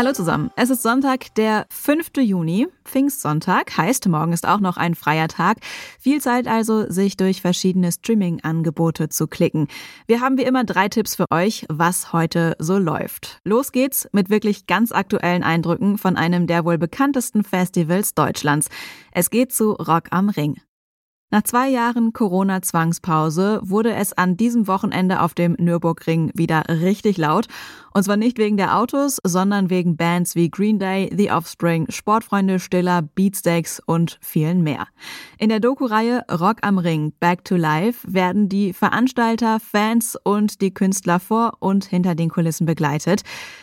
Hallo zusammen. Es ist Sonntag, der 5. Juni, Pfingstsonntag, heißt, morgen ist auch noch ein freier Tag. Viel Zeit also, sich durch verschiedene Streaming-Angebote zu klicken. Wir haben wie immer drei Tipps für euch, was heute so läuft. Los geht's mit wirklich ganz aktuellen Eindrücken von einem der wohl bekanntesten Festivals Deutschlands. Es geht zu Rock am Ring. Nach zwei Jahren Corona-Zwangspause wurde es an diesem Wochenende auf dem Nürburgring wieder richtig laut. Und zwar nicht wegen der Autos, sondern wegen Bands wie Green Day, The Offspring, Sportfreunde Stiller, Beatsteaks und vielen mehr. In der Doku-Reihe Rock am Ring Back to Life werden die Veranstalter, Fans und die Künstler vor und hinter den Kulissen begleitet.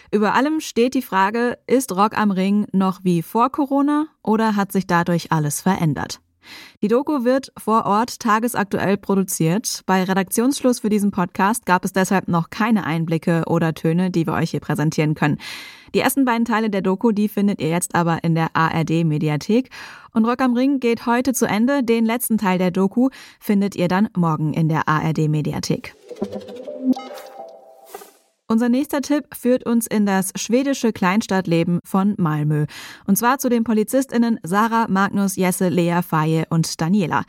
Über allem steht die Frage, ist Rock am Ring noch wie vor Corona oder hat sich dadurch alles verändert? Die Doku wird vor Ort tagesaktuell produziert. Bei Redaktionsschluss für diesen Podcast gab es deshalb noch keine Einblicke oder Töne, die wir euch hier präsentieren können. Die ersten beiden Teile der Doku, die findet ihr jetzt aber in der ARD Mediathek. Und Rock am Ring geht heute zu Ende. Den letzten Teil der Doku findet ihr dann morgen in der ARD Mediathek. Unser nächster Tipp führt uns in das schwedische Kleinstadtleben von Malmö. Und zwar zu den PolizistInnen Sarah, Magnus, Jesse, Lea, Faye und Daniela.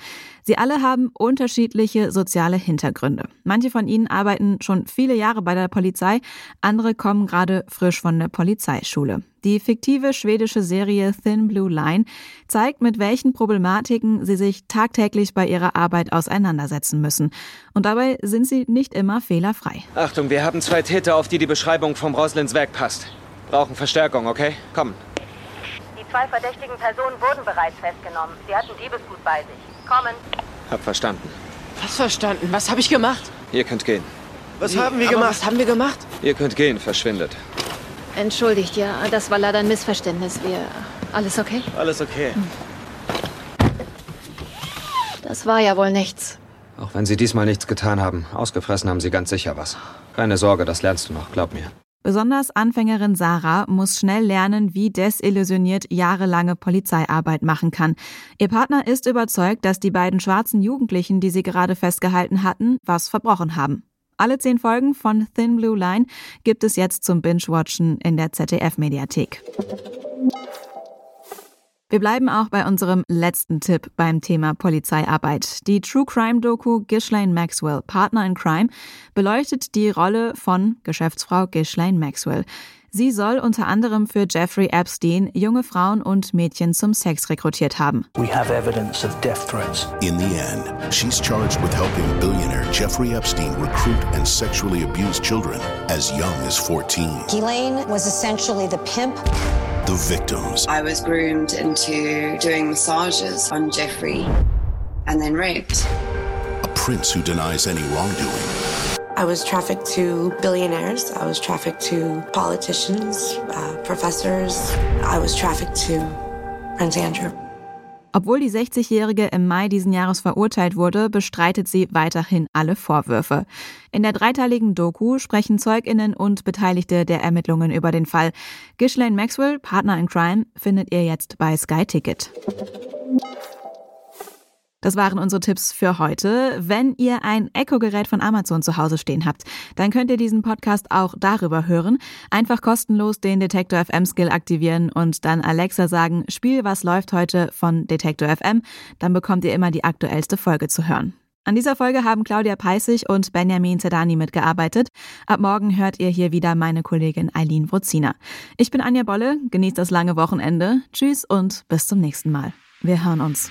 Sie alle haben unterschiedliche soziale Hintergründe. Manche von ihnen arbeiten schon viele Jahre bei der Polizei, andere kommen gerade frisch von der Polizeischule. Die fiktive schwedische Serie Thin Blue Line zeigt, mit welchen Problematiken sie sich tagtäglich bei ihrer Arbeit auseinandersetzen müssen. Und dabei sind sie nicht immer fehlerfrei. Achtung, wir haben zwei Täter, auf die die Beschreibung vom Roslins Werk passt. Brauchen Verstärkung, okay? Komm. Die zwei verdächtigen Personen wurden bereits festgenommen. Sie hatten Diebesgut bei sich. Kommen. Hab verstanden. Was verstanden? Was habe ich gemacht? Ihr könnt gehen. Was haben wir Aber gemacht? Was haben wir gemacht? Ihr könnt gehen, verschwindet. Entschuldigt, ja, das war leider ein Missverständnis. Wir. Alles okay? Alles okay. Das war ja wohl nichts. Auch wenn sie diesmal nichts getan haben, ausgefressen haben sie ganz sicher was. Keine Sorge, das lernst du noch, glaub mir. Besonders Anfängerin Sarah muss schnell lernen, wie desillusioniert jahrelange Polizeiarbeit machen kann. Ihr Partner ist überzeugt, dass die beiden schwarzen Jugendlichen, die sie gerade festgehalten hatten, was verbrochen haben. Alle zehn Folgen von Thin Blue Line gibt es jetzt zum Binge-Watchen in der ZDF-Mediathek. Wir bleiben auch bei unserem letzten Tipp beim Thema Polizeiarbeit. Die True Crime Doku Ghislaine Maxwell, Partner in Crime, beleuchtet die Rolle von Geschäftsfrau Ghislaine Maxwell. Sie soll unter anderem für Jeffrey Epstein junge Frauen und Mädchen zum Sex rekrutiert haben. We have evidence of death threats. In the end, she's charged with helping billionaire Jeffrey Epstein recruit and sexually abuse children as young as 14. Elaine was essentially the pimp. The victims, I was groomed into doing massages on Jeffrey and then raped. a prince who denies any wrongdoing, I was trafficked to billionaires. I was trafficked to politicians, uh, professors. I was trafficked to Prince Andrew. Obwohl die 60-Jährige im Mai diesen Jahres verurteilt wurde, bestreitet sie weiterhin alle Vorwürfe. In der dreiteiligen Doku sprechen Zeuginnen und Beteiligte der Ermittlungen über den Fall. Ghislaine Maxwell, Partner in Crime, findet ihr jetzt bei Sky Ticket. Das waren unsere Tipps für heute. Wenn ihr ein Echo-Gerät von Amazon zu Hause stehen habt, dann könnt ihr diesen Podcast auch darüber hören. Einfach kostenlos den Detektor FM Skill aktivieren und dann Alexa sagen, Spiel, was läuft heute von Detektor FM. Dann bekommt ihr immer die aktuellste Folge zu hören. An dieser Folge haben Claudia Peissig und Benjamin Zedani mitgearbeitet. Ab morgen hört ihr hier wieder meine Kollegin Eileen Wruzina. Ich bin Anja Bolle, genießt das lange Wochenende. Tschüss und bis zum nächsten Mal. Wir hören uns.